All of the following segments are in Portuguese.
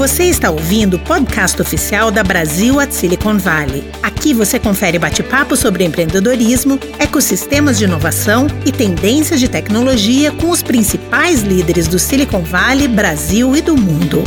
Você está ouvindo o podcast oficial da Brasil at Silicon Valley. Aqui você confere bate-papo sobre empreendedorismo, ecossistemas de inovação e tendências de tecnologia com os principais líderes do Silicon Valley, Brasil e do mundo.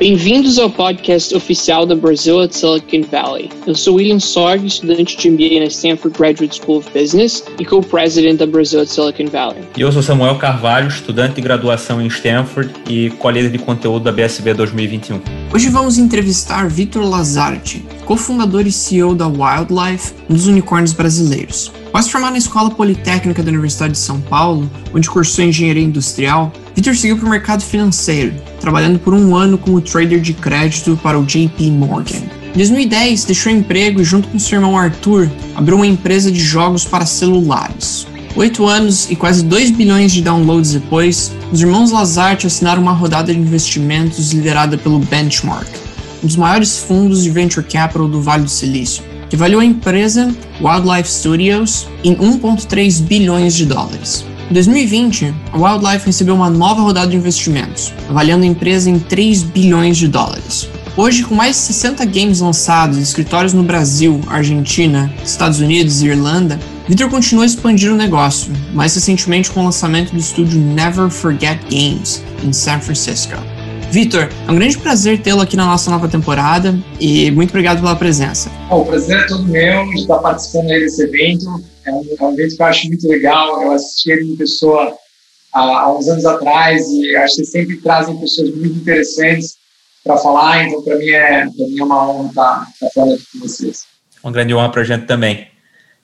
Bem-vindos ao podcast oficial da Brasil at Silicon Valley. Eu sou William Sorg, estudante de MBA na Stanford Graduate School of Business e co-president da Brasil at Silicon Valley. E eu sou Samuel Carvalho, estudante de graduação em Stanford e co-líder de conteúdo da BSB 2021. Hoje vamos entrevistar Vitor Lazarte, cofundador e CEO da Wildlife, um dos unicórnios brasileiros. Após formar na Escola Politécnica da Universidade de São Paulo, onde cursou engenharia industrial, Victor seguiu para o mercado financeiro, trabalhando por um ano como trader de crédito para o JP Morgan. Em 2010, deixou emprego e, junto com seu irmão Arthur, abriu uma empresa de jogos para celulares. Oito anos e quase 2 bilhões de downloads depois, os irmãos Lazarte assinaram uma rodada de investimentos liderada pelo Benchmark, um dos maiores fundos de venture capital do Vale do Silício que avaliou a empresa Wildlife Studios em 1,3 bilhões de dólares. Em 2020, a Wildlife recebeu uma nova rodada de investimentos, avaliando a empresa em 3 bilhões de dólares. Hoje, com mais de 60 games lançados em escritórios no Brasil, Argentina, Estados Unidos e Irlanda, Victor continua a expandir o negócio, mais recentemente com o lançamento do estúdio Never Forget Games, em San Francisco. Vitor, é um grande prazer tê-lo aqui na nossa nova temporada e muito obrigado pela presença. Bom, o prazer é todo meu de estar participando desse evento. É um, é um, evento que eu acho muito legal. Eu assisti ele em pessoa há, há uns anos atrás e acho que sempre trazem pessoas muito interessantes para falar. Então, para mim, é, mim é uma honra estar, estar falando aqui com vocês. Uma grande honra para a gente também.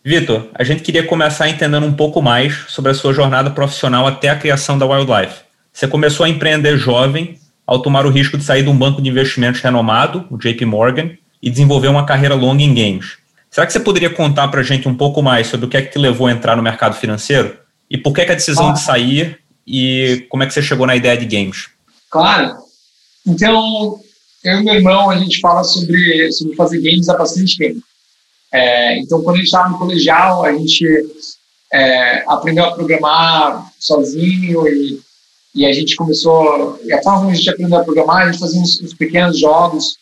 Vitor, a gente queria começar entendendo um pouco mais sobre a sua jornada profissional até a criação da Wildlife. Você começou a empreender jovem ao tomar o risco de sair de um banco de investimentos renomado, o JP Morgan, e desenvolver uma carreira longa em games. Será que você poderia contar para a gente um pouco mais sobre o que é que te levou a entrar no mercado financeiro? E por que, é que a decisão ah. de sair e como é que você chegou na ideia de games? Claro. Então, eu e meu irmão, a gente fala sobre, sobre fazer games há bastante tempo. É, então, quando a gente estava no colegial, a gente é, aprendeu a programar sozinho e e a gente começou, e a forma como a gente aprendeu a programar, a gente fazia uns, uns pequenos jogos.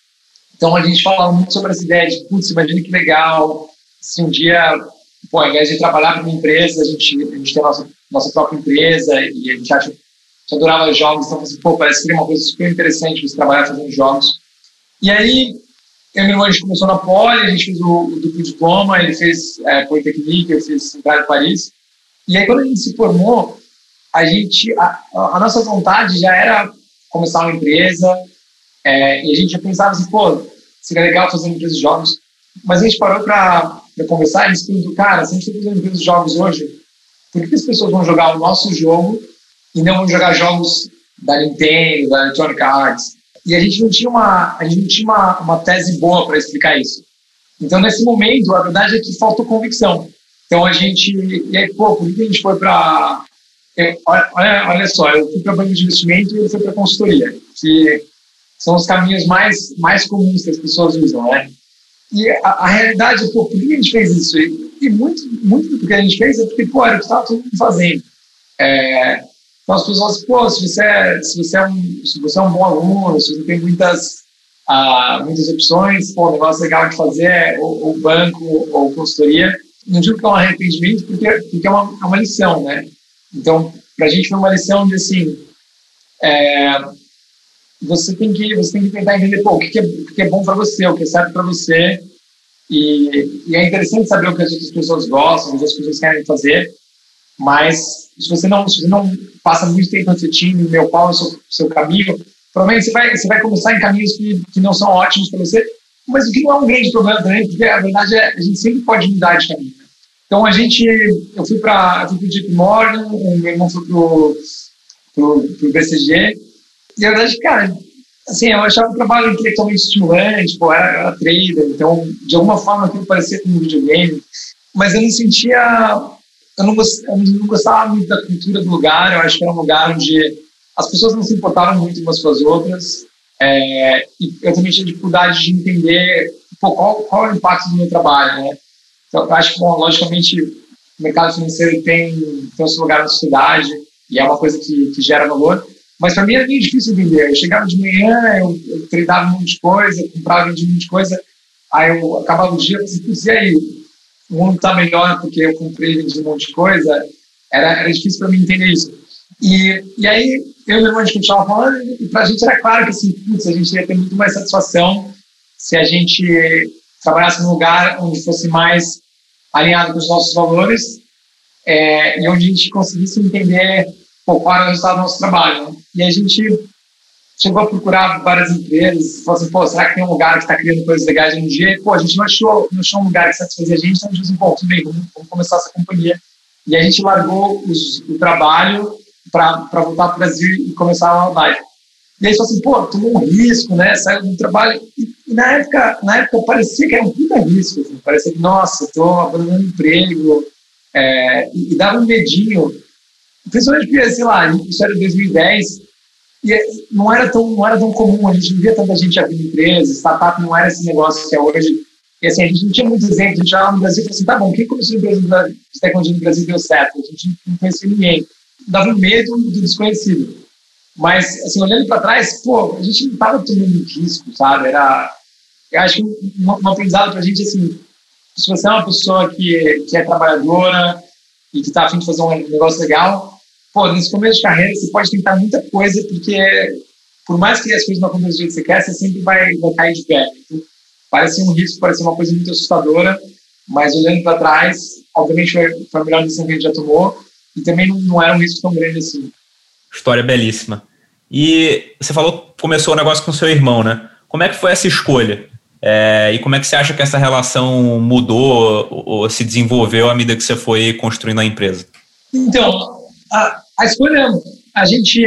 Então a gente falava muito sobre essa ideia de, putz, imagina que legal, se um dia, pô, ao invés de trabalhar para uma empresa, a gente, a gente tem a nossa, nossa própria empresa e a gente acha adorava jogos, então assim, pô, parece que é uma coisa super interessante você trabalhar fazendo jogos. E aí, eu e meu irmão, a gente começou na Poli, a gente fez o, o duplo diploma, ele fez é, Politecnique, eu fiz Central de Paris. E aí, quando a gente se formou, a gente, a, a, nossa vontade já era começar uma empresa, é, e a gente já pensava assim, pô, seria legal fazer uma empresa de jogos, mas a gente parou para conversar e disse, cara, se a gente está fazendo empresa de jogos hoje, por que as pessoas vão jogar o nosso jogo e não vão jogar jogos da Nintendo, da Electronic Arts? E a gente não tinha uma, a gente não tinha uma, uma tese boa para explicar isso. Então, nesse momento, a verdade é que faltou convicção. Então, a gente, e aí, pô, por que a gente foi para é, olha, olha só, eu fui para banco de investimento e eu fui para consultoria, que são os caminhos mais, mais comuns que as pessoas usam, né? E a, a realidade, pô, por que a gente fez isso? E, muito, muito do que a gente fez é porque, pô, era o que estava todo mundo fazendo. É, então as pessoas, pô, se você, é, se, você é um, se você é um bom aluno, se você tem muitas, ah, muitas opções, pô, o negócio legal de fazer é ou banco ou consultoria. Não digo que é um arrependimento, porque, porque é, uma, é uma lição, né? Então, para a gente foi uma lição de assim, é, você tem que você tem que tentar entender pô, o que é, o que é bom para você, o que é certo para você. E, e, é interessante saber o que as outras pessoas gostam, o que as pessoas querem fazer. Mas se você não, se você não passa muito tempo refletindo, meu qual é o seu, seu caminho, provavelmente você vai, você vai começar em caminhos que, que não são ótimos para você, mas o que não é um grande problema também, porque a verdade é a gente sempre pode mudar de caminho. Então a gente, eu fui para o JP Morgan, o meu irmão foi pro, pro BCG, e a verdade, cara, assim, eu achava o trabalho intelectualmente estimulante, pô, era, era trader, então de alguma forma aquilo parecia como um videogame, mas eu não sentia, eu não, gostava, eu não gostava muito da cultura do lugar, eu acho que era um lugar onde as pessoas não se importavam muito umas com as outras, é, e eu também tinha dificuldade de entender pô, qual, qual é o impacto do meu trabalho, né? Então, eu acho que, bom, logicamente, o mercado financeiro tem, tem o seu lugar na sociedade e é uma coisa que, que gera valor. Mas para mim era bem difícil entender. Eu chegava de manhã, eu, eu treinava um monte de coisa, comprava um monte de coisa, aí eu acabava o dia e falei assim, e aí? O mundo está melhor porque eu comprei vendi um monte de coisa? Era, era difícil para mim entender isso. E, e aí, eu e meu irmão, a gente continuava falando, e para a gente era claro que assim, putz, a gente ia ter muito mais satisfação se a gente trabalhasse num lugar onde fosse mais alinhado com os nossos valores é, e onde a gente conseguisse entender qual era o resultado do nosso trabalho. E a gente chegou a procurar várias empresas, falou assim, pô, será que tem um lugar que está criando coisas legais um dia? Pô, a gente não achou, não achou um lugar que satisfazia a gente, então a gente disse, pô, tudo bem, vamos, vamos começar essa companhia. E a gente largou os, o trabalho para voltar para o Brasil e começar a live. E aí falou assim, pô, tomou um risco, né? Saiu do trabalho. E, e, na época, na época parecia que era um puta risco. Assim. Parecia que, nossa, estou abandonando emprego. É, e, e, dava um medinho. Principalmente porque, sei lá, isso era 2010. E não era tão, não era tão comum. A gente não via tanta gente abrindo empresas. Startup não era esse negócio que é hoje. E assim, a gente não tinha muitos exemplos. A gente lá no Brasil falou assim, tá bom, quem começou empresa de tecnologia no Brasil deu certo? A gente não conhecia ninguém. Dava medo do desconhecido. Mas, assim, olhando para trás, pô, a gente não estava tomando risco, sabe? Era, eu acho que um, um aprendizado para a gente, assim, se você é uma pessoa que, que é trabalhadora e que está afim de fazer um negócio legal, pô, nesse começo de carreira você pode tentar muita coisa, porque por mais que as coisas não aconteçam do jeito que você quer, você sempre vai, vai cair de pé. Então, parece um risco, parece uma coisa muito assustadora, mas olhando para trás, obviamente foi, foi a melhor decisão que a gente já tomou e também não, não era um risco tão grande assim. História belíssima. E você falou que começou o negócio com seu irmão, né? Como é que foi essa escolha? É, e como é que você acha que essa relação mudou ou, ou se desenvolveu à medida que você foi construindo a empresa? Então, a, a escolha, a gente,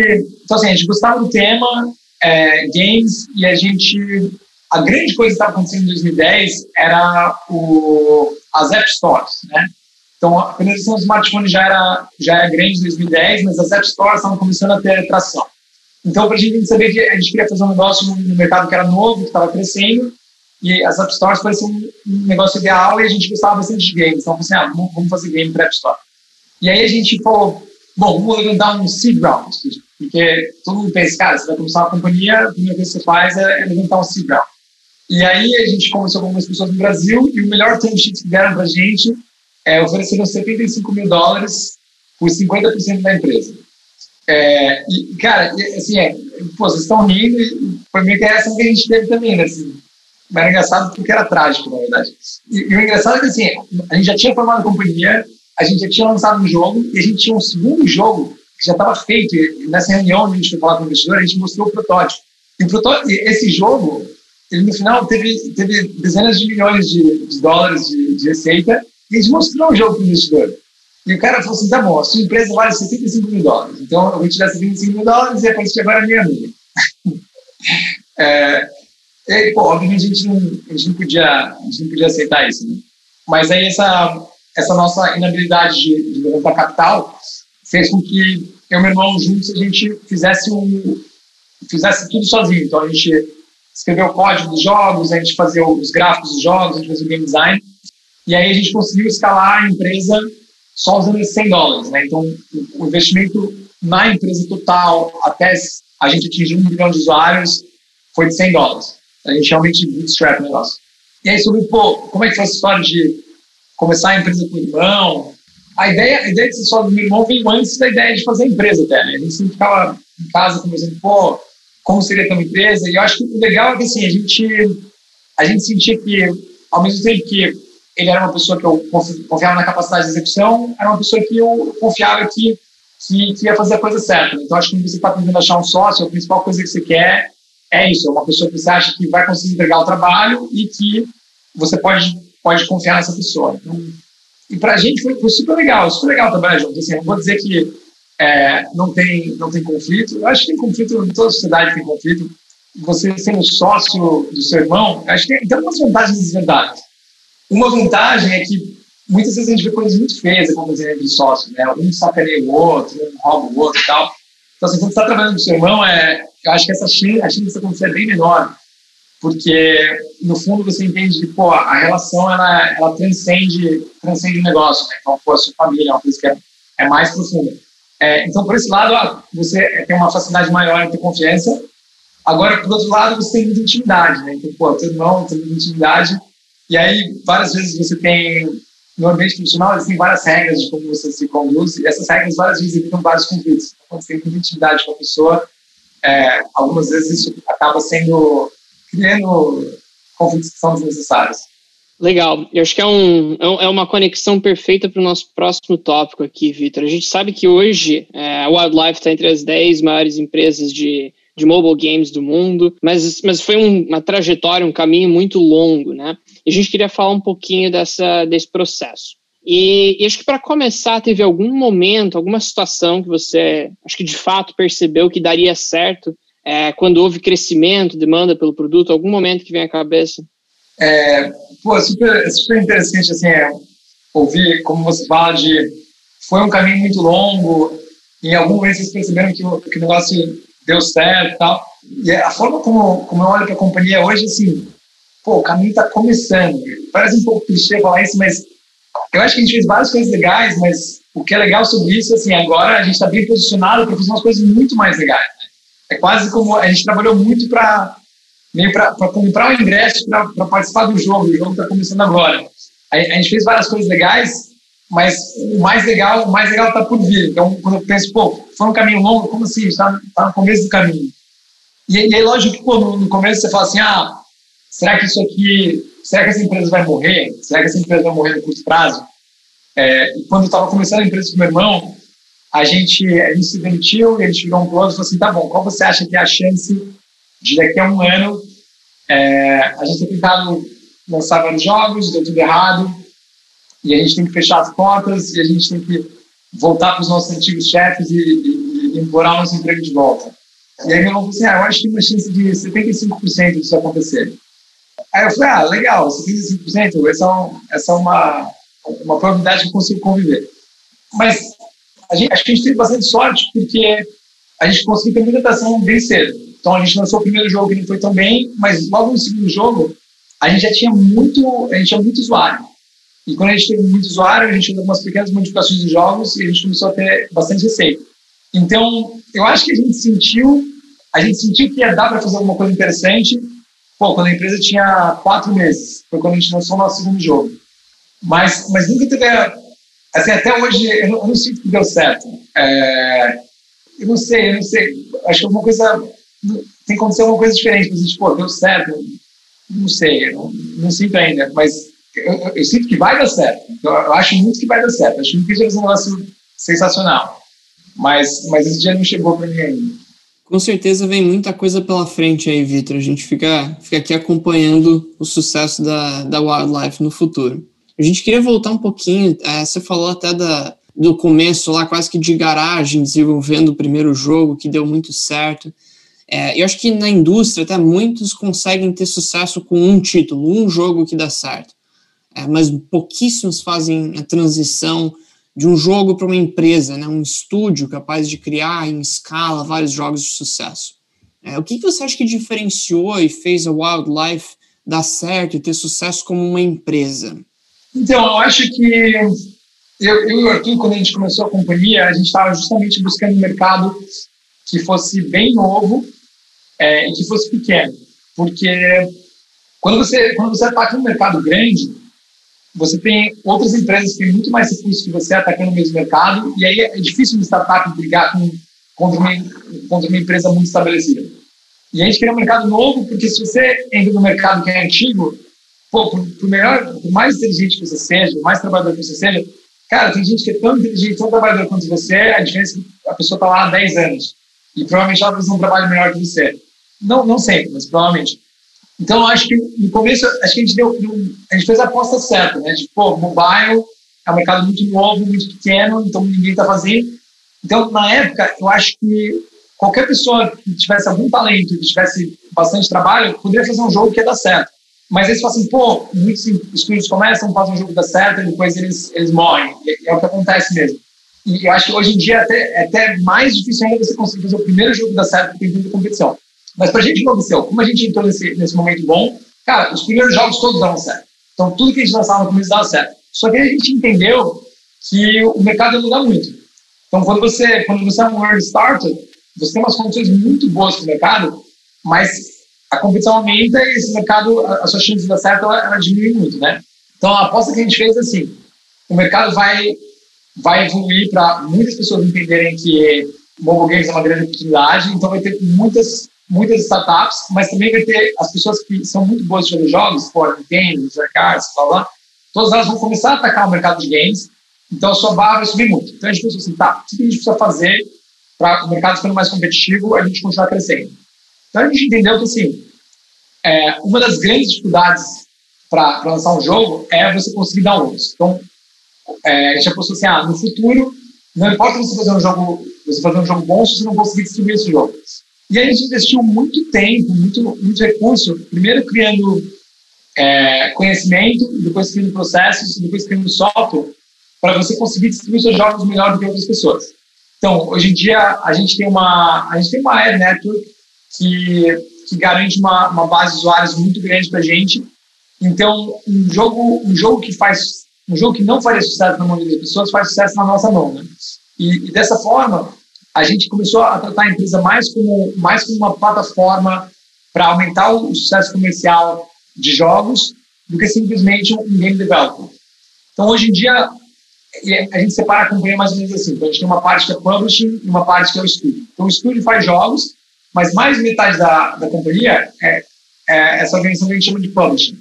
então assim, a gente gostava do tema, é, games, e a gente, a grande coisa que estava acontecendo em 2010 era o, as App Stores, né? Então, a penetração do smartphone já era, já era grande em 2010, mas as App Stores estavam começando a ter atração. Então, para a gente saber que a gente queria fazer um negócio no mercado que era novo, que estava crescendo, e as App Stores pareciam um negócio ideal e a gente gostava bastante de games. Então, assim, ah, vamos fazer game para App Store. E aí a gente falou, bom, vamos dar um seed round, porque todo mundo pensa, cara, você vai começar uma companhia, a primeira coisa que você faz é levantar um seed round. E aí a gente conversou com algumas pessoas no Brasil e o melhor term sheet que deram para a gente é, ofereceram 75 mil dólares por 50% da empresa. É, e, cara, assim, é, pô, vocês estão rindo e foi meio que é essa que a gente teve também, né? Assim, era engraçado porque era trágico, na verdade. E, e, o engraçado é que, assim, a gente já tinha formado a companhia, a gente já tinha lançado um jogo e a gente tinha um segundo jogo que já estava feito. E nessa reunião, a gente foi falar com o investidor, a gente mostrou o protótipo. E o protótipo, esse jogo, ele no final teve, teve dezenas de milhões de, de dólares de, de receita e a gente mostrou o jogo para o investidor. E o cara falou assim: tá bom, a sua empresa vale 65 mil dólares, então eu vou te dar 75 mil dólares e a agora é minha amiga. é, e, pô, obviamente a gente, não, a, gente não podia, a gente não podia aceitar isso, né? Mas aí essa, essa nossa inabilidade de, levantar capital fez com que eu e meu irmão juntos a gente fizesse, um, fizesse tudo sozinho. Então a gente escreveu o código dos jogos, a gente fazia os gráficos dos jogos, a gente fazia o game design. E aí a gente conseguiu escalar a empresa só usando esses 100 dólares. Né? Então, o investimento na empresa total, até a gente atingir um milhão de usuários, foi de 100 dólares. A gente realmente bootstrap o negócio. E aí, sobre, pô, como é que foi essa história de começar a empresa com o irmão? A ideia, a ideia de ser só do meu irmão veio antes da ideia de fazer a empresa até, né? A gente sempre ficava em casa conversando, pô, como seria ter uma empresa? E eu acho que o legal é que, assim, a gente, a gente sentia que, ao mesmo tempo que ele era uma pessoa que eu confiava na capacidade de execução, era uma pessoa que eu confiava que, que, que ia fazer a coisa certa. Então, acho que quando você está tentando achar um sócio, a principal coisa que você quer é isso, é uma pessoa que você acha que vai conseguir entregar o trabalho e que você pode, pode confiar nessa pessoa. Então, e para a gente foi, foi, super legal, super legal trabalhar junto. Assim, não vou dizer que é, não, tem, não tem conflito, eu acho que tem conflito, em toda sociedade tem conflito. Você sendo sócio do seu irmão, acho que tem, algumas vantagens e desvantagens. Uma vantagem é que muitas vezes a gente vê coisas muito feias acontecendo entre sócios, né? Um sacaneia o outro, um rouba o outro e tal. Então, assim, você está trabalhando com seu irmão, é, eu acho que essa chance, a chance disso acontecer é bem menor, porque, no fundo, você entende que, pô, a relação, ela, ela transcende, transcende o negócio, né? Então, pô, a sua família é uma coisa que é, é mais profunda. É, então, por esse lado, você tem uma facilidade maior em ter confiança. Agora, por outro lado, você tem muita intimidade, né? Então, pô, teu irmão tem muita intimidade. E aí, várias vezes você tem, no ambiente profissional, existem várias regras de como você se conduz. E essas regras, várias vezes, evitam vários conflitos. Quando você tem muita intimidade com a pessoa, é, algumas vezes isso acaba sendo, criando conflitos que são desnecessários. Legal. Eu acho que é, um, é, é uma conexão perfeita para o nosso próximo tópico aqui, Vitor. A gente sabe que hoje é, a Wildlife está entre as 10 maiores empresas de, de mobile games do mundo, mas, mas foi um, uma trajetória, um caminho muito longo, né? E a gente queria falar um pouquinho dessa, desse processo. E, e acho que para começar, teve algum momento, alguma situação que você, acho que de fato percebeu que daria certo é, quando houve crescimento, demanda pelo produto, algum momento que vem à cabeça? É, pô, super, super interessante, assim, é, ouvir como você fala de foi um caminho muito longo, em algum momento vocês perceberam que o, que o negócio deu certo e tal. E a forma como, como eu olho para a companhia hoje, assim, pô, o caminho está começando. Parece um pouco clichê falar isso, mas eu acho que a gente fez várias coisas legais, mas o que é legal sobre isso, assim, agora a gente está bem posicionado para fazer umas coisas muito mais legais. É quase como a gente trabalhou muito para para comprar o ingresso para participar do jogo. O jogo está começando agora. A, a, gente fez várias coisas legais, mas o mais legal, o mais legal está por vir. Então, quando eu penso, pô, foi um caminho longo, como assim? Está tá no começo do caminho. E, e aí, lógico que pô, no, no, começo você fala assim, ah, será que isso aqui, será que essa empresa vai morrer? Será que essa empresa vai morrer no curto prazo? É, quando eu estava começando a empresa com meu irmão, a gente, a gente se demitiu e a gente virou um close e falou assim, tá bom, qual você acha que é a chance de daqui a um ano é, a gente tem tentado lançar vários jogos, deu tudo errado, e a gente tem que fechar as portas, e a gente tem que voltar para os nossos antigos chefes e, e, e implorar o nosso emprego de volta. E aí irmão falou assim, ah, eu acho que tem uma chance de 75% disso acontecer. Aí eu falei, ah, legal, 75%, essa é, essa é uma, uma probabilidade que eu consigo conviver. Mas a gente, acho que a gente teve bastante sorte, porque a gente conseguiu ter muita atração bem cedo. Então a gente lançou o primeiro jogo que não foi tão bem, mas logo no segundo jogo a gente já tinha muito, a gente tinha muito usuário. E quando a gente teve muito usuário, a gente fez algumas pequenas modificações de jogos e a gente começou a ter bastante receita. Então, eu acho que a gente sentiu, a gente sentiu que ia dar para fazer alguma coisa interessante. Pô, quando a empresa tinha quatro meses, foi quando a gente lançou o nosso segundo jogo. Mas, mas nunca teve, assim, até hoje eu não, eu não sinto que deu certo. É, eu não sei, eu não sei. Acho que alguma coisa tem que acontecer alguma coisa diferente. Mas, tipo, deu certo. Não sei, não, não sinto ainda, mas eu, eu, eu, sinto que vai dar certo. Eu, eu, acho muito que vai dar certo. Acho que vai ser um negócio sensacional. Mas, mas esse dia não chegou para mim ainda. Com certeza vem muita coisa pela frente aí, Vitor. A gente fica, fica aqui acompanhando o sucesso da, da Wildlife no futuro. A gente queria voltar um pouquinho. É, você falou até da, do começo lá, quase que de garagem, desenvolvendo o primeiro jogo, que deu muito certo. É, eu acho que na indústria até muitos conseguem ter sucesso com um título, um jogo que dá certo. É, mas pouquíssimos fazem a transição de um jogo para uma empresa, né, um estúdio capaz de criar em escala vários jogos de sucesso. É, o que, que você acha que diferenciou e fez a Wildlife dar certo e ter sucesso como uma empresa? Então, eu acho que eu, eu e o Arthur, quando a gente começou a companhia, a gente estava justamente buscando um mercado que fosse bem novo é, e que fosse pequeno. Porque quando você, quando você ataca um mercado grande, você tem outras empresas que têm muito mais recursos que você atacando o mesmo mercado, e aí é difícil uma startup brigar com, contra, uma, contra uma empresa muito estabelecida. E a gente queria um mercado novo, porque se você entra no mercado que é antigo, pô, por, por, melhor, por mais inteligente que você seja, por mais trabalhador que você seja, cara, tem gente que é tão inteligente, tão trabalhador quanto você, a diferença é que a pessoa está lá há 10 anos. E provavelmente ela fazer um trabalho melhor que você. Não, não sempre, mas provavelmente. Então, acho que no começo, acho que a gente deu, a gente fez a aposta certa, né? De, pô, mobile é um mercado muito novo, muito pequeno, então ninguém está fazendo. Então, na época, eu acho que qualquer pessoa que tivesse algum talento, que tivesse bastante trabalho, poderia fazer um jogo que ia dar certo. Mas eles falam assim, pô, muitos estúdios começam, fazem um jogo que dá certo, e depois eles, eles morrem. É o que acontece mesmo. E eu acho que hoje em dia é até, é até mais difícil ainda você conseguir fazer o primeiro jogo que dá certo, porque tem muita competição. Mas para a gente, aconteceu, como a gente entrou nesse, nesse momento bom, cara, os primeiros jogos todos davam certo. Então, tudo que a gente lançava no começo dava certo. Só que a gente entendeu que o mercado ia mudar muito. Então, quando você, quando você é um early starter, você tem umas condições muito boas para o mercado, mas a competição aumenta e esse mercado, a sua chance de dar certo, ela, ela diminui muito, né? Então, a aposta que a gente fez é assim, o mercado vai, vai evoluir para muitas pessoas entenderem que mobile games é uma grande oportunidade, então vai ter muitas, muitas startups, mas também vai ter as pessoas que são muito boas fazer jogos, por Nintendo, Zercars, blá, blá, todas elas vão começar a atacar o mercado de games, então a sua barra vai subir muito. Então a gente pensou assim, tá, o que a gente precisa fazer para o mercado ficando mais competitivo, a gente continuar crescendo? Então a gente entendeu que, assim, é, uma das grandes dificuldades para lançar um jogo é você conseguir downloads. Então, é, a gente apostou assim, ah, no futuro, não importa você fazer um jogo, você fazer um jogo bom se você não conseguir distribuir esse jogo. E a gente investiu muito tempo, muito, muito recurso, primeiro criando é, conhecimento, depois criando processos, depois criando software, para você conseguir distribuir seus jogos melhor do que outras pessoas. Então, hoje em dia, a gente tem uma, a gente tem uma Air Network que, que garante uma, uma base de usuários muito grande para a gente. Então, um jogo, um jogo que faz, um jogo que não faria sucesso na mão das pessoas faz sucesso na nossa mão, né? E, e dessa forma, a gente começou a tratar a empresa mais como, mais como uma plataforma para aumentar o sucesso comercial de jogos do que simplesmente um game developer. Então, hoje em dia, a gente separa a companhia mais ou menos assim. Então, a gente tem uma parte que é publishing e uma parte que é o estúdio. Então, o estúdio faz jogos, mas mais de metade da, da companhia é, é essa organização que a gente chama de publishing,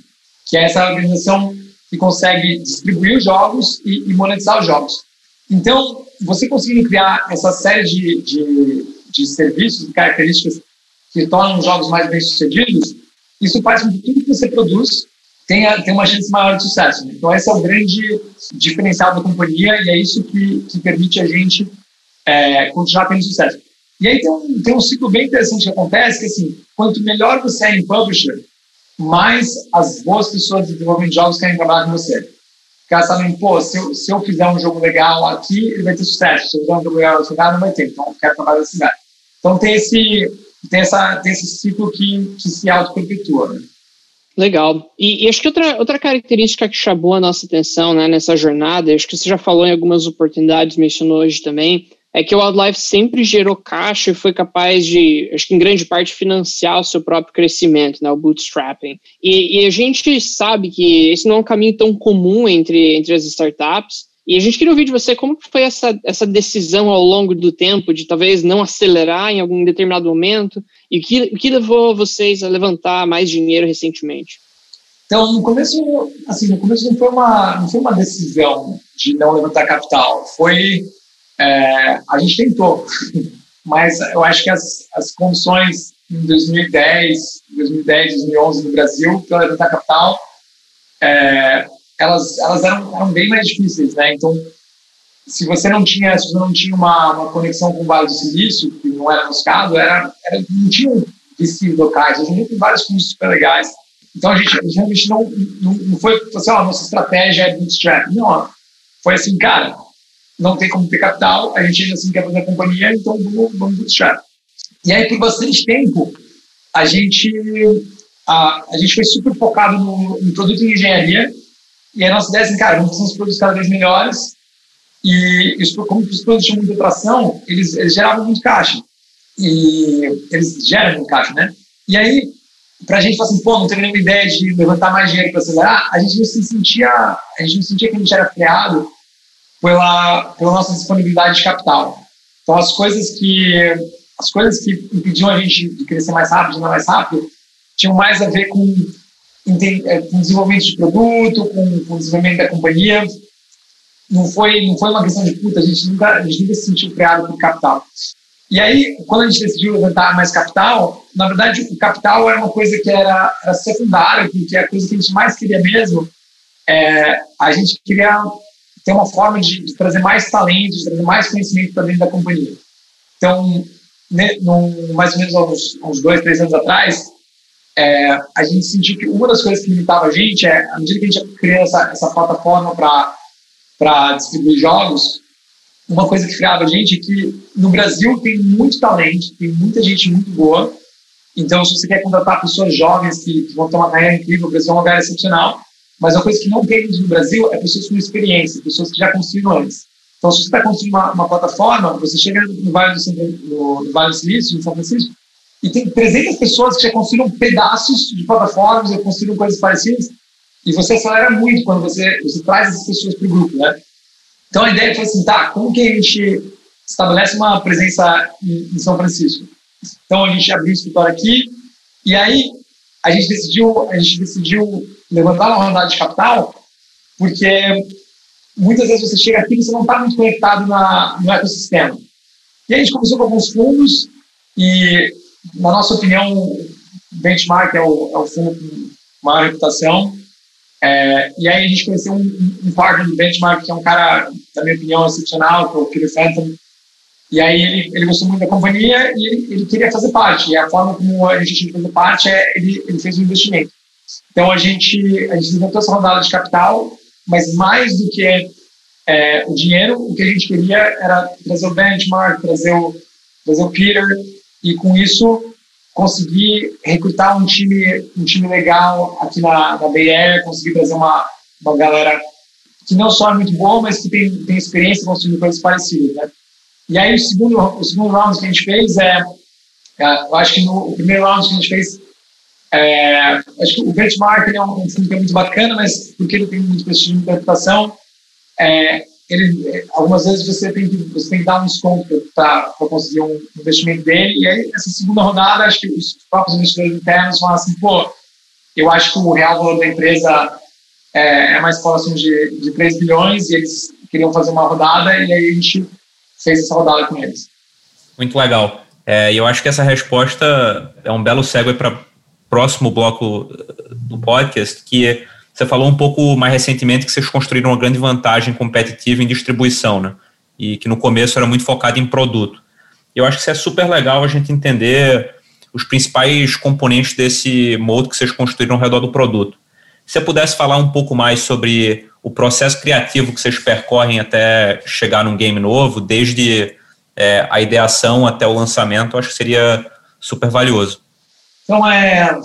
que é essa organização que consegue distribuir os jogos e, e monetizar os jogos. Então, você conseguindo criar essa série de, de, de serviços e características que tornam os jogos mais bem-sucedidos, isso faz com que tudo que você produz tenha, tenha uma chance maior de sucesso. Né? Então, esse é o grande diferencial da companhia e é isso que, que permite a gente é, continuar tendo sucesso. E aí tem um, tem um ciclo bem interessante que acontece, que assim, quanto melhor você é em publisher, mais as boas pessoas de desenvolvimento de jogos querem trabalhar com você. Porque elas sabem, pô, se eu, se eu fizer um jogo legal aqui, ele vai ter sucesso. Se eu fizer um jogo legal em lugar, não vai ter. Então, eu quero trabalhar nesse lugar. Então, tem esse, tem essa, tem esse ciclo que, que se auto-perpetua. Né? Legal. E, e, acho que outra, outra característica que chamou a nossa atenção né, nessa jornada, acho que você já falou em algumas oportunidades, mencionou hoje também, é que o Wildlife sempre gerou caixa e foi capaz de, acho que em grande parte, financiar o seu próprio crescimento, né, o bootstrapping. E, e a gente sabe que esse não é um caminho tão comum entre, entre as startups, e a gente queria ouvir de você como foi essa, essa decisão ao longo do tempo de talvez não acelerar em algum determinado momento e o que, o que levou vocês a levantar mais dinheiro recentemente? Então, no começo, assim, no começo não foi uma, não foi uma decisão de não levantar capital, foi é, a gente tentou, mas eu acho que as, as condições em 2010, 2010, 2011 no Brasil para levantar capital é, elas, elas eram, eram bem mais difíceis, né? Então, se você não tinha, se você não tinha uma, uma conexão com o Vale do que não era buscado, era, era, não tinham VCs locais. Em dia tem vários cursos super legais. Então, a gente, a gente não, não, não foi assim, ó, nossa estratégia é bootstrap. Não, foi assim, cara, não tem como ter capital, a gente ainda assim quer fazer a companhia, então vamos, vamos bootstrap. E aí, por bastante tempo, a gente, a, a gente foi super focado no, no produto de engenharia, e a nossa ideia é assim, cara, vamos fazer uns produtos cada vez melhores. E os, como os produtos tinham muita atração, eles, eles geravam muito caixa. E eles geram muito caixa, né? E aí, para a gente falar assim, pô, não tem nenhuma ideia de levantar mais dinheiro para acelerar, a gente não se sentia, a gente não sentia que a gente era freado pela, pela nossa disponibilidade de capital. Então, as coisas que as coisas que impediam a gente de crescer mais rápido, de andar mais rápido, tinham mais a ver com é, com desenvolvimento de produto, com, com desenvolvimento da companhia. Não foi, não foi uma questão de puta, a gente nunca, a gente nunca se sentiu criado por capital. E aí, quando a gente decidiu levantar mais capital, na verdade, o capital era uma coisa que era, era secundária, porque a coisa que a gente mais queria mesmo é a gente queria ter uma forma de, de trazer mais talento, de trazer mais conhecimento para dentro da companhia. Então, né, num, mais ou menos uns, uns dois, três anos atrás, é, a gente sentiu que uma das coisas que limitava a gente é, à medida que a gente cria essa, essa plataforma para distribuir jogos, uma coisa que friava a gente é que no Brasil tem muito talento, tem muita gente muito boa. Então, se você quer contratar pessoas jovens que, que vão ter uma carreira incrível, o Brasil é um lugar excepcional. Mas uma coisa que não tem no Brasil é pessoas com experiência, pessoas que já conseguiram antes. Então, se você está construindo uma, uma, plataforma, você chega no Vale do, no, no vale do Silício, em São Francisco, e tem 300 pessoas que já construíram pedaços de plataformas, já construíram coisas parecidas, e você acelera muito quando você, você traz essas pessoas para o grupo, né? Então, a ideia foi assim, tá, como que a gente estabelece uma presença em, em São Francisco? Então, a gente abriu o escritório aqui, e aí a gente decidiu, a gente decidiu levantar uma rodada de capital, porque muitas vezes você chega aqui e você não está muito conectado na, no ecossistema. E aí a gente começou com alguns fundos e, na nossa opinião, o Benchmark é o, é o fundo com maior reputação. É, e aí a gente conheceu um, um partner do Benchmark, que é um cara, na minha opinião, excepcional, que é o Peter Fenton. E aí ele, ele gostou muito da companhia e ele, ele queria fazer parte. E a forma como a gente fazer parte é ele, ele fez um investimento. Então a gente, a gente levantou essa rodada de capital mas mais do que é, o dinheiro, o que a gente queria era trazer o benchmark, trazer o, trazer o Peter, e com isso conseguir recrutar um time, um time legal aqui na, na Bay Area, conseguir trazer uma, uma galera que não só é muito boa, mas que tem, tem experiência construindo coisas parecidas, né? E aí o segundo, o segundo round que a gente fez é, é eu acho que no o primeiro round que a gente fez é, acho que o benchmark é um, fundo que é muito bacana, mas porque ele tem muito prestígio de interpretação, é, ele, algumas vezes você tem que, você tem que dar um desconto para conseguir um investimento dele. E aí, essa segunda rodada, acho que os próprios investidores internos falam assim: pô, eu acho que o real valor da empresa é, é mais próximo de, de 3 bilhões e eles queriam fazer uma rodada e aí a gente fez essa rodada com eles. Muito legal. É, eu acho que essa resposta é um belo segue para próximo bloco do podcast, que você falou um pouco mais recentemente que vocês construíram uma grande vantagem competitiva em distribuição, né? E que no começo era muito focado em produto. Eu acho que isso é super legal a gente entender os principais componentes desse modo que vocês construíram ao redor do produto. Se você pudesse falar um pouco mais sobre o processo criativo que vocês percorrem até chegar num game novo, desde é, a ideação até o lançamento, acho que seria super valioso. Então, é,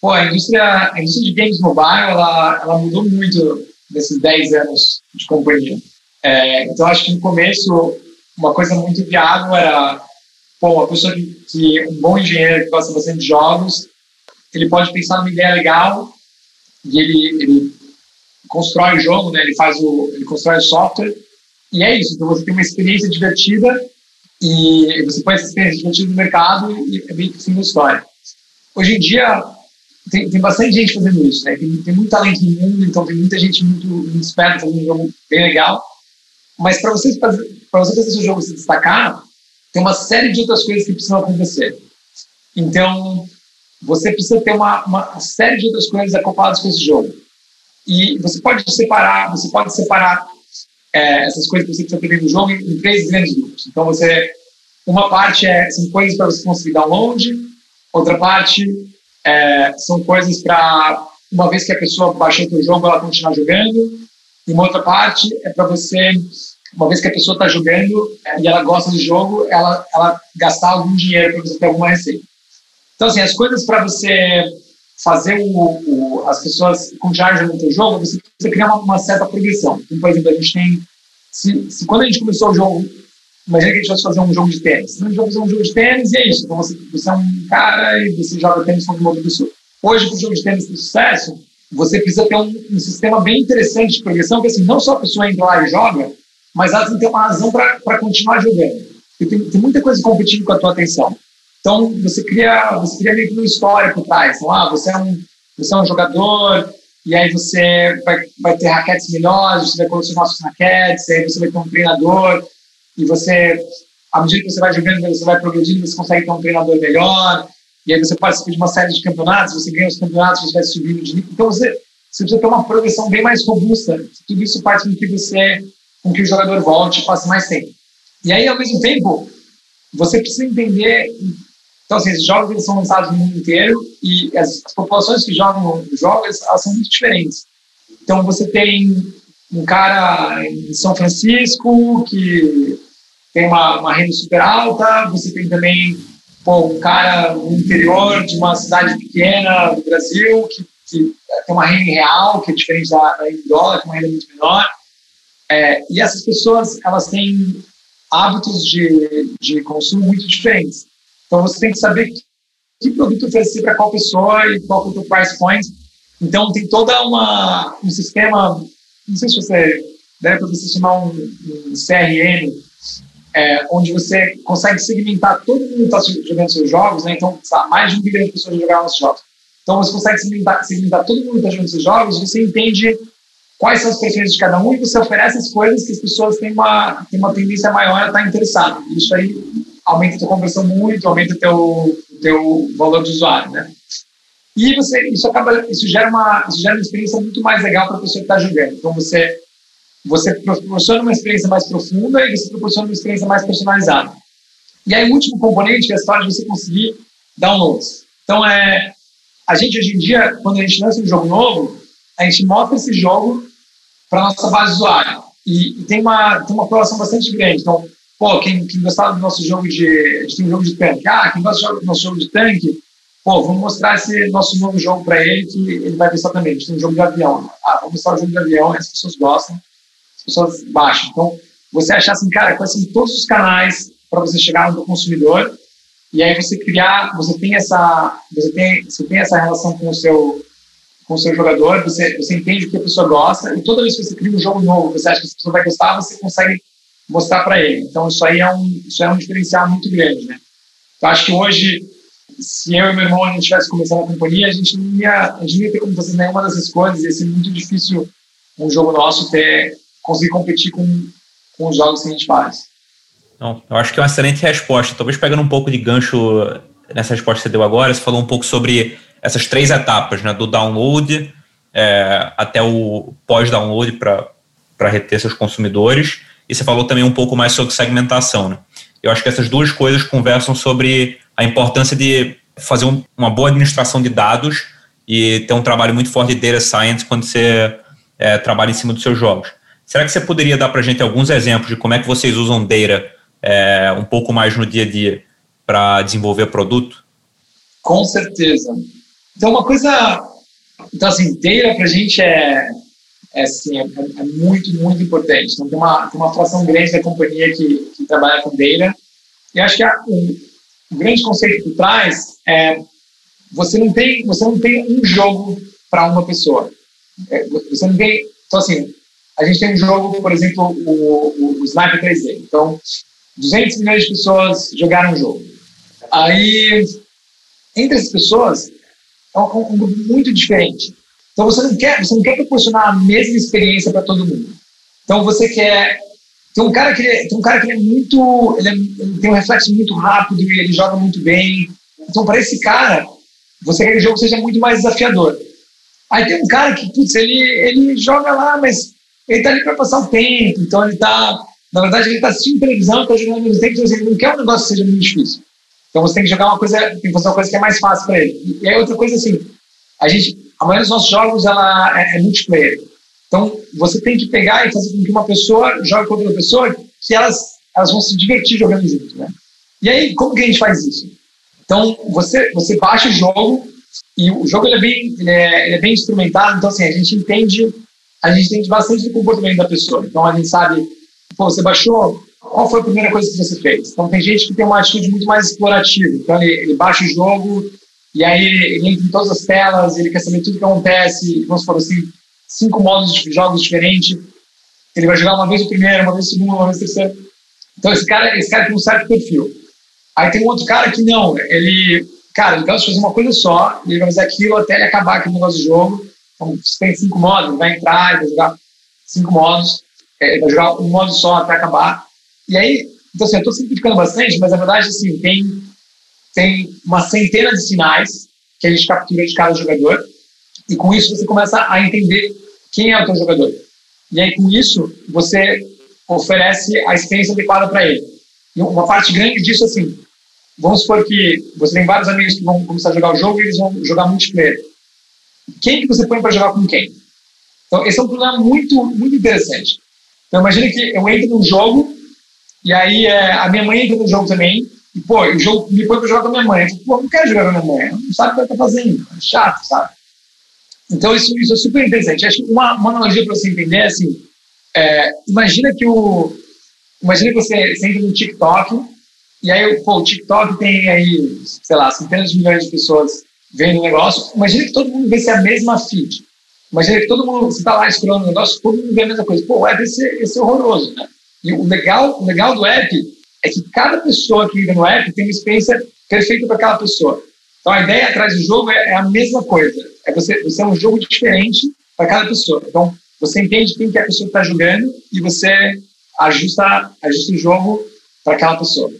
pô, a indústria, a indústria de games mobile, ela, ela mudou muito nesses 10 anos de companhia. É, então, acho que no começo, uma coisa muito viável era, pô, uma pessoa que, que um bom engenheiro que gosta bastante de jogos, ele pode pensar numa ideia legal e ele, ele constrói o jogo, né? Ele faz o, ele constrói o software e é isso. Então, você tem uma experiência divertida e você põe essa experiência divertida no mercado e é meio que fim da história. Hoje em dia, tem, tem bastante gente fazendo isso, né? Tem, tem muito talento no mundo, então tem muita gente muito, muito esperta fazendo um jogo bem legal. Mas para você, fazer, você fazer seu jogo se destacar, tem uma série de outras coisas que precisam acontecer. Então, você precisa ter uma, uma série de outras coisas acopladas com esse jogo. E você pode separar, você pode separar é, essas coisas que você precisa ter no jogo em, em três grandes grupos. Então, você, uma parte é, são coisas para você conseguir download, Outra parte é, são coisas para, uma vez que a pessoa baixou o jogo, ela continuar jogando. E uma outra parte é para você, uma vez que a pessoa está jogando é, e ela gosta do jogo, ela, ela gastar algum dinheiro para você ter alguma receita. Então, assim, as coisas para você fazer o, o, as pessoas continuarem jogando o jogo, você precisa criar uma, uma certa progressão. Então, por exemplo, a gente tem. Se, se quando a gente começou o jogo, Imagina que a gente fosse fazer um jogo de tênis. Gente vai fazer um jogo de tênis e é isso. Então, você, você é um cara e você joga tênis com o pessoa. Hoje, para o jogo de tênis ter sucesso, você precisa ter um, um, sistema bem interessante de progressão, que assim, não só a pessoa entra lá e joga, mas ela tem que ter uma razão para continuar jogando. Tem, tem, muita coisa competindo com a tua atenção. Então, você cria, você cria meio que uma história por trás. Então, ah, você é um, você é um jogador, e aí você vai, vai ter raquetes melhores, você vai colecionar suas raquetes, aí você vai ter um treinador, e você, à medida que você vai jogando, você vai progredindo, você consegue ter um treinador melhor, e aí você participa de uma série de campeonatos, você ganha os campeonatos, você vai subindo de nível. Então você, você precisa ter uma progressão bem mais robusta. Tudo isso parte com que você, com que o jogador volte e passe mais tempo. E aí, ao mesmo tempo, você precisa entender. Então, assim, esses jogos eles são lançados no mundo inteiro e as, as populações que jogam jogos elas são muito diferentes. Então, você tem um cara em São Francisco que tem uma, uma renda super alta, você tem também pô, um cara no interior de uma cidade pequena do Brasil que, que tem uma renda real, que é diferente da, da dólar, que é uma renda muito menor. É, e essas pessoas, elas têm hábitos de, de consumo muito diferentes. Então, você tem que saber que, que produto oferecer para qual pessoa e qual é o seu price point. Então, tem toda uma um sistema, não sei se você deve você chamar um, um CRM, é, onde você consegue segmentar todo mundo que está jogando seus jogos, né? Então, sabe, mais de um bilhão de pessoas jogaram os jogos. Então, você consegue segmentar, segmentar todo mundo que está jogando seus jogos, você entende quais são as preferências de cada um e você oferece as coisas que as pessoas têm uma, têm uma tendência maior a estar interessado. Isso aí aumenta a tua conversão muito, aumenta o teu, teu valor de usuário, né? E você, isso acaba, isso gera uma, isso gera uma experiência muito mais legal para a pessoa que está jogando. Então, você você proporciona uma experiência mais profunda e você proporciona uma experiência mais personalizada. E aí, o último componente é a história de você conseguir downloads. Então, é, a gente, hoje em dia, quando a gente lança um jogo novo, a gente mostra esse jogo para a nossa base de usuário. E, e, tem, uma, tem uma população bastante grande. Então, pô, quem, quem gostava do nosso jogo de. A gente tem um jogo de tanque. Ah, quem gosta do nosso jogo de tanque, pô, vamos mostrar esse nosso novo jogo para ele que ele vai gostar também. A gente tem um jogo de avião. Ah, vamos mostrar o jogo de avião, as pessoas gostam as pessoas baixam. Então, você achar assim, cara, quais são todos os canais para você chegar no consumidor e aí você criar, você tem essa, você tem, você tem essa relação com o seu com o seu jogador, você, você entende o que a pessoa gosta e toda vez que você cria um jogo novo, você acha que a pessoa vai gostar, você consegue mostrar para ele. Então isso aí é um isso é um diferencial muito grande, né? Eu acho que hoje se eu e meu irmão a gente tivesse começando a companhia, a gente não ia, a gente não ia ter como fazer nenhuma dessas coisas, ia ser muito difícil um jogo nosso ter conseguir competir com, com os jogos que a gente faz. Eu acho que é uma excelente resposta. Talvez pegando um pouco de gancho nessa resposta que você deu agora, você falou um pouco sobre essas três etapas, né, do download é, até o pós-download para reter seus consumidores, e você falou também um pouco mais sobre segmentação. Né? Eu acho que essas duas coisas conversam sobre a importância de fazer um, uma boa administração de dados e ter um trabalho muito forte de data science quando você é, trabalha em cima dos seus jogos. Será que você poderia dar para a gente alguns exemplos de como é que vocês usam Data é, um pouco mais no dia a dia para desenvolver produto? Com certeza. Então, uma coisa. Então, assim, Data para a gente é, é, assim, é, é, muito, muito importante. Então, tem uma, tem uma fração grande da companhia que, que trabalha com Data. E acho que um, um grande conceito por trás é você não tem, você não tem um jogo para uma pessoa. É, você não tem. Então, assim, a gente tem um jogo, por exemplo, o, o, Sniper 3D. Então, 200 milhões de pessoas jogaram o jogo. Aí, entre essas pessoas, é um, um, grupo muito diferente. Então, você não quer, você não quer proporcionar a mesma experiência para todo mundo. Então, você quer tem um cara que é, tem um cara que é muito ele, é, ele, tem um reflexo muito rápido e ele joga muito bem então para esse cara você quer que o jogo seja muito mais desafiador aí tem um cara que putz, ele ele joga lá mas ele está ali para passar o tempo, então ele está, na verdade, ele está assistindo televisão, está jogando mesmo tempo, então ele não quer um negócio que seja muito difícil. Então você tem que jogar uma coisa, tem que fazer uma coisa que é mais fácil para ele. E aí outra coisa assim, a gente, a maioria dos nossos jogos ela é, é multiplayer. Então você tem que pegar e fazer com que uma pessoa jogue com outra pessoa, que elas elas vão se divertir jogando junto, né? E aí como que a gente faz isso? Então você você baixa o jogo e o jogo ele é bem ele é, ele é bem instrumentado, então assim a gente entende a gente entende bastante do comportamento da pessoa. Então a gente sabe, pô, você baixou, qual foi a primeira coisa que você fez? Então tem gente que tem uma atitude muito mais explorativa. Então ele, ele baixa o jogo e aí ele entra em todas as telas, ele quer saber tudo que acontece, vamos falar assim, cinco modos de jogos diferentes. Ele vai jogar uma vez o primeiro, uma vez o segundo, uma vez o terceiro. Então esse cara, esse cara tem um certo perfil. Aí tem um outro cara que não, ele, cara, ele gosta de fazer uma coisa só, ele vai fazer aquilo até ele acabar aquele negócio de jogo tem cinco modos, vai entrar vai jogar cinco modos, é, vai jogar um modo só até acabar. E aí, então assim, eu estou simplificando bastante, mas na verdade, assim, tem, tem uma centena de sinais que a gente captura de cada jogador, e com isso você começa a entender quem é o teu jogador. E aí, com isso, você oferece a experiência adequada para ele. E uma parte grande disso, assim, vamos supor que você tem vários amigos que vão começar a jogar o jogo e eles vão jogar multiplayer quem que você põe para jogar com quem? Então, esse é um problema muito, muito interessante. Então, imagine que eu entro num jogo e aí é, a minha mãe entra no jogo também e, pô, o jogo me põe para jogar com a minha mãe. Eu falo, pô, não quero jogar com a minha mãe, não sabe o que ela está fazendo, é chato, sabe? Então, isso, isso é super interessante. Acho que uma, uma analogia para você entender é assim, É, imagina que o. Imagina que você, você entra no TikTok, e aí pô, o TikTok tem aí, sei lá, centenas de milhões de pessoas vendo o negócio. Imagina que todo mundo vê se a mesma feed. Imagina que todo mundo, está lá escrolando o negócio, todo mundo vê a mesma coisa. Pô, o app ia ser, horroroso, né? E o legal, o legal do app é que cada pessoa que entra no app tem uma experiência perfeita para aquela pessoa. Então, a ideia atrás do jogo é, é, a mesma coisa. É você, você é um jogo diferente para cada pessoa. Então, você entende quem que a pessoa está jogando e você ajusta, ajusta o jogo para aquela pessoa.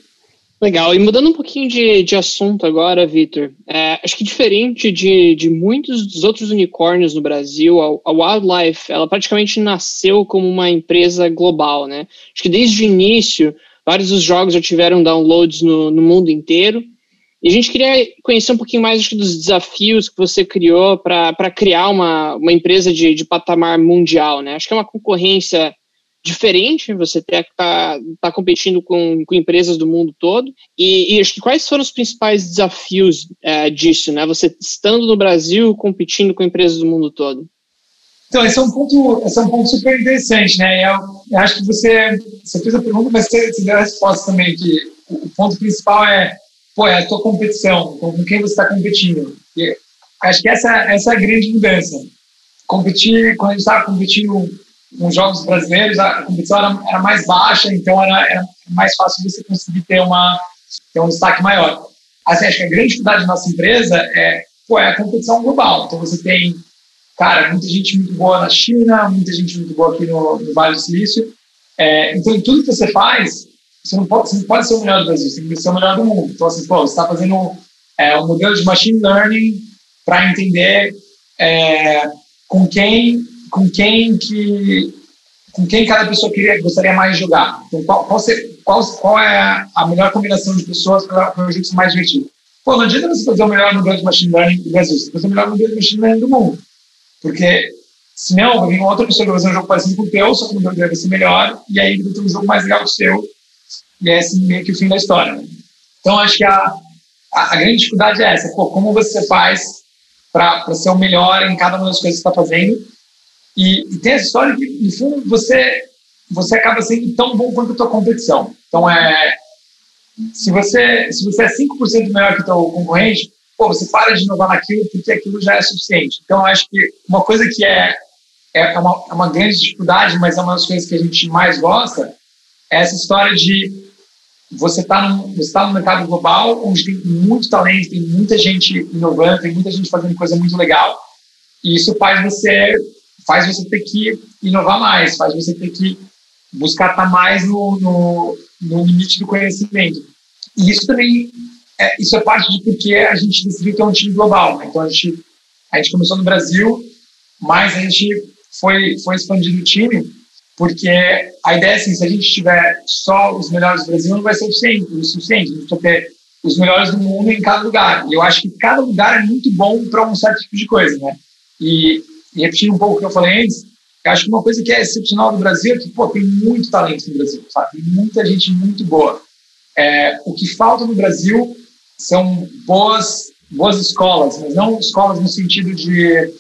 Legal. E mudando um pouquinho de, de assunto agora, Vitor, é, acho que diferente de, de muitos dos outros unicórnios no Brasil, a, a, Wildlife, ela praticamente nasceu como uma empresa global, né? Acho que desde o início, vários dos jogos já tiveram downloads no, no mundo inteiro. E a gente queria conhecer um pouquinho mais acho, dos desafios que você criou para criar uma, uma empresa de, de patamar mundial, né? Acho que é uma concorrência diferente, você está tá competindo com, com empresas do mundo todo. E, e, acho que quais foram os principais desafios é, disso, né? Você estando no Brasil, competindo com empresas do mundo todo. Então, esse é um ponto, esse é um ponto super interessante, né? Eu, eu acho que você, você fez a pergunta, mas você, você deu a resposta também, que o, ponto principal é, pô, é a tua competição, com quem você está competindo. E acho que essa, essa é a grande mudança. Competir, quando a gente estava competindo nos jogos brasileiros a competição era, era mais baixa, então era, era, mais fácil você conseguir ter, uma, ter um destaque maior. Assim, acho que a grande dificuldade da nossa empresa é, pô, é a competição global. Então você tem, cara, muita gente muito boa na China, muita gente muito boa aqui no, no Vale do Silício. É, então, em tudo que você faz, você não, pode, você não pode ser o melhor do Brasil, você tem que ser o melhor do mundo. Então, assim, pô, você está fazendo é, um modelo de machine learning para entender é, com quem com quem que com quem cada pessoa queria, gostaria mais de jogar. Então, qual, qual, ser, qual, qual é a melhor combinação de pessoas para o jogo ser mais divertido? Pô, não adianta você fazer o melhor modelo de machine learning do Brasil, você fazer o melhor modelo de machine learning do mundo. Porque, senão, vai vir outra pessoa que vai fazer um jogo parecido com o teu, só que o modelo dele vai ser melhor, e aí ele vai ter um jogo mais legal que o seu, e é assim meio que o fim da história. Né? Então, acho que a, a, a, grande dificuldade é essa. Pô, como você faz para ser o melhor em cada uma das coisas que você está fazendo e, e, tem essa história que, no fundo, você, você acaba sendo tão bom quanto a tua competição. Então, é, se, você, se você é 5% melhor que o teu concorrente, pô, você para de inovar naquilo porque aquilo já é suficiente. Então, acho que uma coisa que é, é, uma, é uma grande dificuldade, mas é uma das coisas que a gente mais gosta, é essa história de você está no, tá no mercado global, onde tem muito talento, tem muita gente inovando, tem muita gente fazendo coisa muito legal, e isso faz você faz você ter que inovar mais, faz você ter que buscar estar mais no, no, no limite do conhecimento. E isso também, é, isso é parte de porque a gente decidiu ter um time global. Né? Então, a gente, a gente começou no Brasil, mas a gente foi, foi expandindo o time, porque a ideia é assim, se a gente tiver só os melhores do Brasil, não vai ser o suficiente, o suficiente. A gente ter os melhores do mundo em cada lugar. E eu acho que cada lugar é muito bom para um certo tipo de coisa, né? E e repetindo um pouco o que eu falei antes, acho que uma coisa que é excepcional do Brasil é que, pô, tem muito talento no Brasil, sabe? Tem muita gente muito boa. É, o que falta no Brasil são boas, boas escolas, mas não escolas no sentido de,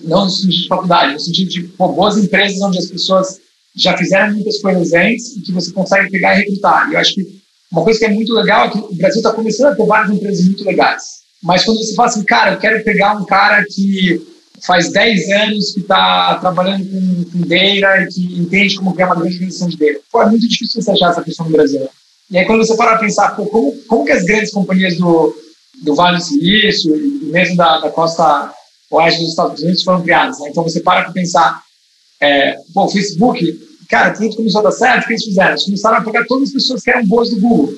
não no sentido de faculdade, no sentido de pô, boas empresas onde as pessoas já fizeram muitas coisas antes e que você consegue pegar e recrutar. E eu acho que uma coisa que é muito legal é que o Brasil está começando a ter várias empresas muito legais. Mas quando você fala assim, cara, eu quero pegar um cara que faz 10 anos que está trabalhando com, com e que entende como é uma grande organização de data. Pô, é muito difícil você achar essa pessoa no Brasil. E aí, quando você para pensar, pô, como, como que as grandes companhias do, do Vale do Silício e mesmo da, da costa oeste dos Estados Unidos foram criadas, né? Então, você para para pensar, é, pô, o Facebook, cara, tudo começou a dar certo, o que eles fizeram? Eles começaram a pegar todas as pessoas que eram boas do Google.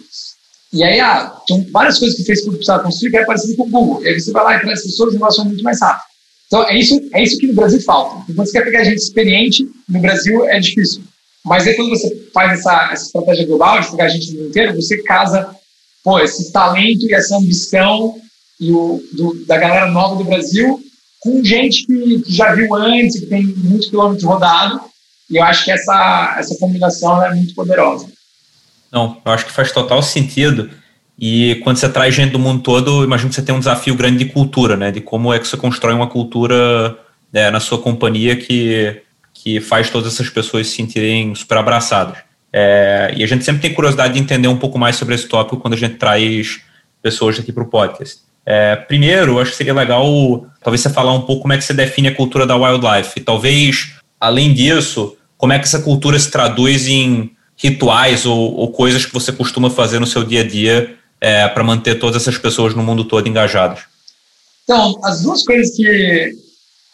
E aí, ah, tinham várias coisas que o Facebook precisava construir que era parecido com o Google. E aí você vai lá e traz pessoas e o negócio é muito mais rápido. Então, é isso, é isso que no Brasil falta. Quando você quer pegar gente experiente, no Brasil é difícil. Mas aí, quando você faz essa, essa estratégia global de pegar gente no mundo inteiro, você casa pô, esse talento e essa ambição e o, do, da galera nova do Brasil com gente que, que, já viu antes, que tem muito quilômetro rodado. E eu acho que essa, essa combinação é muito poderosa. Não, eu acho que faz total sentido. E quando você traz gente do mundo todo, imagino que você tem um desafio grande de cultura, né? De como é que você constrói uma cultura é, na sua companhia que, que faz todas essas pessoas se sentirem super abraçadas. É, e a gente sempre tem curiosidade de entender um pouco mais sobre esse tópico quando a gente traz pessoas aqui para o podcast. É, primeiro, acho que seria legal talvez você falar um pouco como é que você define a cultura da wildlife. E talvez, além disso, como é que essa cultura se traduz em rituais ou, ou coisas que você costuma fazer no seu dia a dia é, para manter todas essas pessoas no mundo todo engajadas. Então, as duas coisas que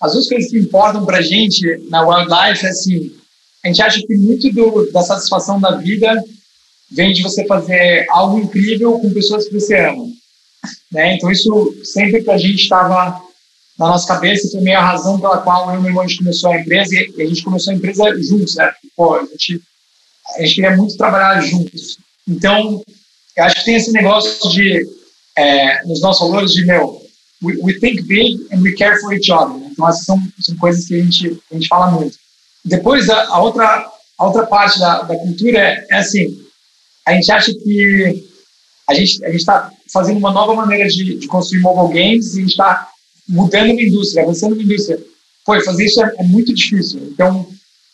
as duas coisas que importam para a gente na wildlife é assim, a gente acha que muito do, da satisfação da vida vem de você fazer algo incrível com pessoas que você ama. Né? Então, isso sempre para a gente estava na nossa cabeça, foi meio a razão pela qual eu e meu irmão a gente começou a empresa e a gente começou a empresa juntos, né? Pô, a gente, a gente queria muito trabalhar juntos. Então, eu acho que tem esse negócio de, é, nos nossos valores, de, meu, we, we, think big and we care for each other. Então, essas são, são coisas que a gente, a gente fala muito. Depois, a, a outra, a outra parte da, da cultura é, é assim, a gente acha que a gente a está fazendo uma nova maneira de, de construir mobile games e a gente está mudando uma indústria, avançando uma indústria. Pô, fazer isso é, é muito difícil. Então,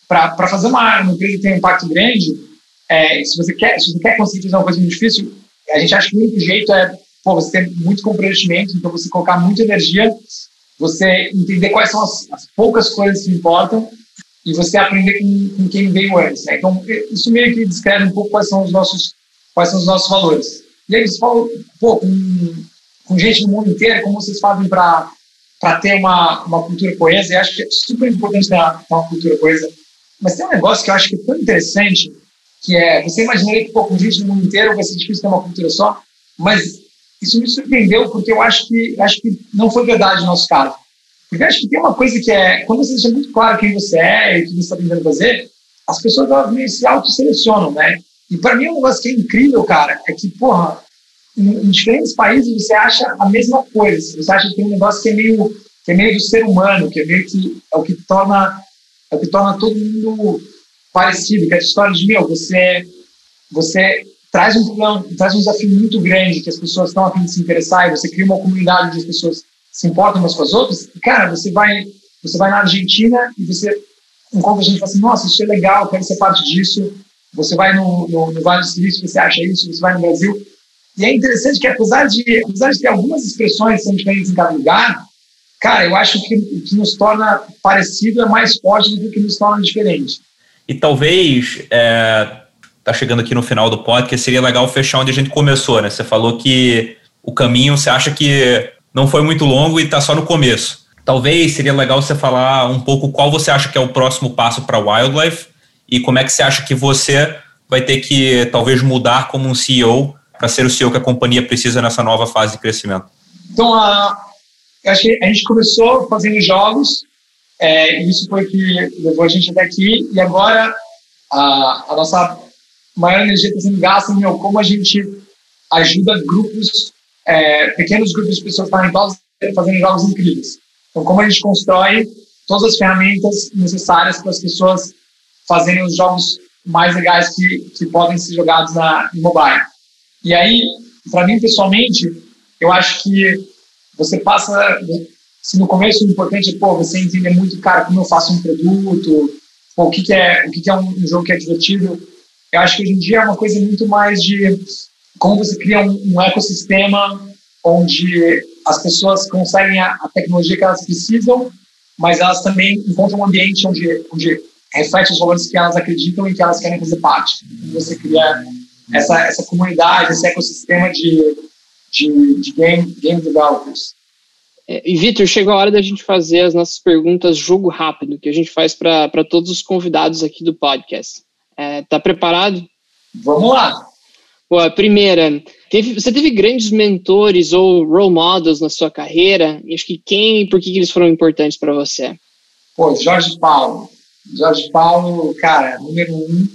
para fazer uma, uma empresa que tem um impacto grande, é, se, você quer, se você quer conseguir fazer uma coisa muito difícil, a gente acha que o único jeito é pô, você ter muito comprometimento, então você colocar muita energia, você entender quais são as, as poucas coisas que importam e você aprender com, com quem veio antes. Né? Então, isso meio que descreve um pouco quais são os nossos, quais são os nossos valores. E aí, você fala, pô, com, com gente no mundo inteiro, como vocês fazem para para ter uma, uma cultura coesa, e acho que é super importante ter uma, ter uma cultura coesa. Mas tem um negócio que eu acho que é tão interessante, que é, você imaginaria que pô, com gente no mundo inteiro vai ser difícil ter uma cultura só, mas isso me surpreendeu, porque eu acho que, acho que não foi verdade no nosso caso. Porque eu acho que tem uma coisa que é, quando você deixa muito claro quem você é e o que você está tentando fazer, as pessoas elas meio se auto-selecionam, né? E para mim, um negócio que é incrível, cara, é que, porra, em, em, diferentes países você acha a mesma coisa. Você acha que tem um negócio que é meio, que é meio do ser humano, que é meio que é o que torna é o que torna todo mundo parecido, que é a história de meu, você você traz um problema, traz um desafio muito grande que as pessoas estão a fim de se interessar e você cria uma comunidade onde as pessoas se importam umas com as outras. E, cara, você vai você vai na Argentina e você encontra gente e fala assim, nossa, isso é legal, quero ser parte disso. Você vai no, no, no Vale do Silício, você acha isso, você vai no Brasil, e é interessante que, apesar de, apesar de ter algumas expressões que são diferentes em cada lugar, cara, eu acho que o que nos torna parecido é mais forte do que o que nos torna diferente. E talvez, é, tá chegando aqui no final do podcast, seria legal fechar onde a gente começou, né? Você falou que o caminho você acha que não foi muito longo e está só no começo. Talvez seria legal você falar um pouco qual você acha que é o próximo passo para Wildlife e como é que você acha que você vai ter que talvez mudar como um CEO para ser o CEO que a companhia precisa nessa nova fase de crescimento? Então, a, a gente começou fazendo jogos, é, isso foi que levou a gente até aqui, e agora a, a nossa maior energia está sendo gasta em como a gente ajuda grupos, é, pequenos grupos de pessoas talentosa fazendo jogos incríveis. Então, como a gente constrói todas as ferramentas necessárias para as pessoas fazerem os jogos mais legais que, que podem ser jogados na, em mobile. E aí, para mim pessoalmente, eu acho que você passa, se no começo o importante é, pô, você entender muito, cara, como eu faço um produto, pô, o que, que é, o que, que é um, jogo que é divertido. Eu acho que hoje em dia é uma coisa muito mais de como você cria um, um ecossistema onde as pessoas conseguem a, a, tecnologia que elas precisam, mas elas também encontram um ambiente onde, onde reflete os valores que elas acreditam e que elas querem fazer parte. E você cria essa, essa comunidade, esse ecossistema de, de, de game, game developers. É, e, Vitor, chegou a hora da gente fazer as nossas perguntas jogo rápido, que a gente faz para todos os convidados aqui do podcast. É, tá preparado? Vamos lá. Pô, a primeira, teve, você teve grandes mentores ou role models na sua carreira? E acho que quem e por que, que eles foram importantes para você? Pô, Jorge Paulo. Jorge Paulo, cara, número um,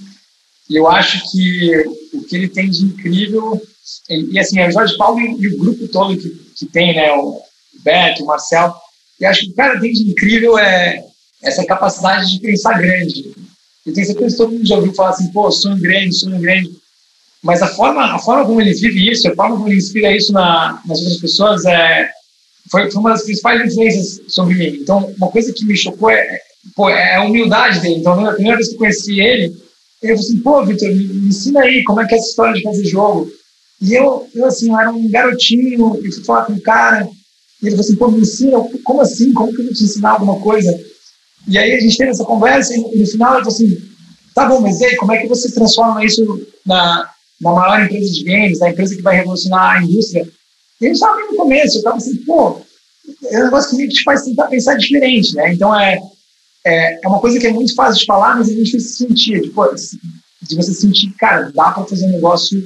e eu acho que o que ele tem de incrível, e, e assim, é o Jorge Paulo e, e, o grupo todo que, que tem, né, o Beto, o Marcel, e acho que o cara tem de incrível é essa capacidade de pensar grande. Eu tenho certeza que todo mundo já ouviu falar assim, pô, sonho grande, sonho grande. Mas a forma, a forma como ele vive isso, a forma como ele inspira isso na, nas outras pessoas, é, foi, foi uma das principais influências sobre mim. Então, uma coisa que me chocou é, pô, é a humildade dele. Então, a primeira vez que eu conheci ele, ele falou assim, pô, Vitor, me, me, ensina aí como é que é essa história de fazer jogo. E eu, eu assim, eu era um garotinho, e fui falar com o cara, e ele falou assim, pô, me ensina, como assim? Como que eu te ensinar alguma coisa? E aí a gente teve essa conversa, e no final ele falou assim, tá bom, mas aí, como é que você transforma isso na, na maior empresa de games, na empresa que vai revolucionar a indústria? E gente estava no começo, eu estava assim, pô, é um negócio que te faz tentar pensar diferente, né? Então é, é, é uma coisa que é muito fácil de falar, mas é muito difícil de sentir. Tipo, de você sentir, cara, dá para fazer um negócio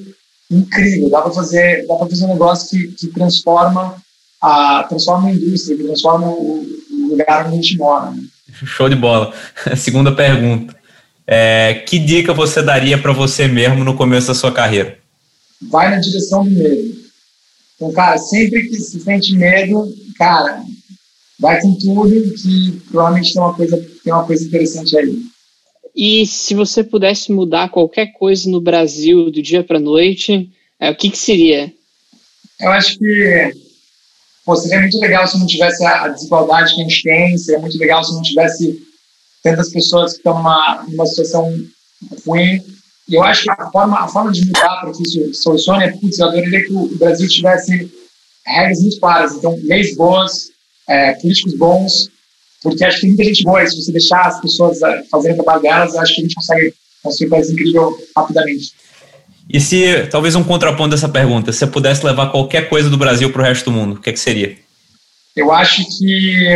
incrível, dá para fazer, dá para fazer um negócio que, que transforma a transforma a indústria, que transforma o, o lugar onde a gente mora. Né? Show de bola. Segunda pergunta. É, que dica você daria para você mesmo no começo da sua carreira? Vai na direção do medo. Então, cara, sempre que se sente medo, cara, vai com tudo que provavelmente tem uma coisa, tem uma coisa interessante aí. E se você pudesse mudar qualquer coisa no Brasil do dia para noite, é, o que, que seria? Eu acho que pô, seria muito legal se não tivesse a desigualdade que a gente tem, seria muito legal se não tivesse tantas pessoas que estão numa, numa situação ruim. E eu acho que a forma, a forma de mudar para que isso solucione é, putz, eu adoraria que o Brasil tivesse regras muito claras. Então, leis boas, é, políticos bons, porque acho que tem muita gente boa. Se você deixar as pessoas é, fazerem o trabalho delas, acho que a gente consegue construir um país incrível rapidamente. E se, talvez um contraponto dessa pergunta, se você pudesse levar qualquer coisa do Brasil para o resto do mundo, o que, é que seria? Eu acho que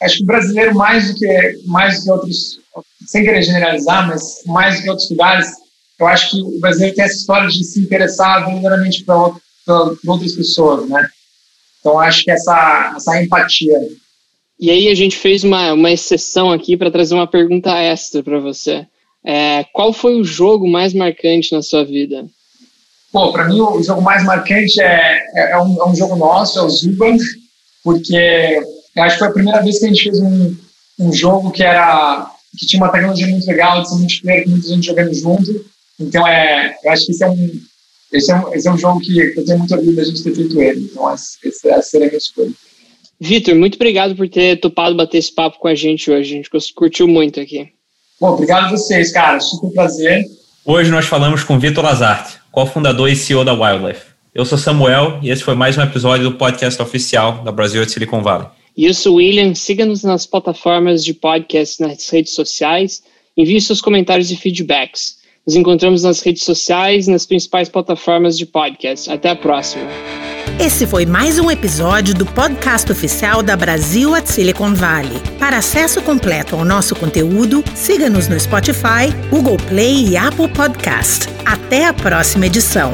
acho que o brasileiro mais do que mais do que outros, sem querer generalizar, mas mais do que outros lugares, eu acho que o brasileiro tem essa história de se interessar verdadeiramente por outras pessoas, né? Então acho que essa essa empatia. E aí a gente fez uma, uma exceção aqui para trazer uma pergunta extra para você. É, qual foi o jogo mais marcante na sua vida? Pô, para mim o jogo mais marcante é, é, é, um, é, um, jogo nosso, é o Zuba, porque eu acho que foi a primeira vez que a gente fez um, um jogo que era que tinha uma tecnologia muito legal, de ser multiplayer, com muita gente jogando junto. Então, é, eu acho que esse é um, esse é um, esse é um jogo que eu tenho muito orgulho da gente ter feito ele. Então, essa, essa seria a minha escolha. Vitor, muito obrigado por ter topado bater esse papo com a gente hoje. A gente curtiu muito aqui. Bom, obrigado a vocês, cara. Super prazer. Hoje nós falamos com Vitor Lazarte, co-fundador e CEO da Wildlife. Eu sou Samuel e esse foi mais um episódio do podcast oficial da Brasil de Silicon Valley. E eu sou William. Siga-nos nas plataformas de podcast nas redes sociais. Envie seus comentários e feedbacks. Nos encontramos nas redes sociais e nas principais plataformas de podcast. Até a próxima. Esse foi mais um episódio do podcast oficial da Brasil at Silicon Valley. Para acesso completo ao nosso conteúdo, siga-nos no Spotify, Google Play e Apple Podcast. Até a próxima edição.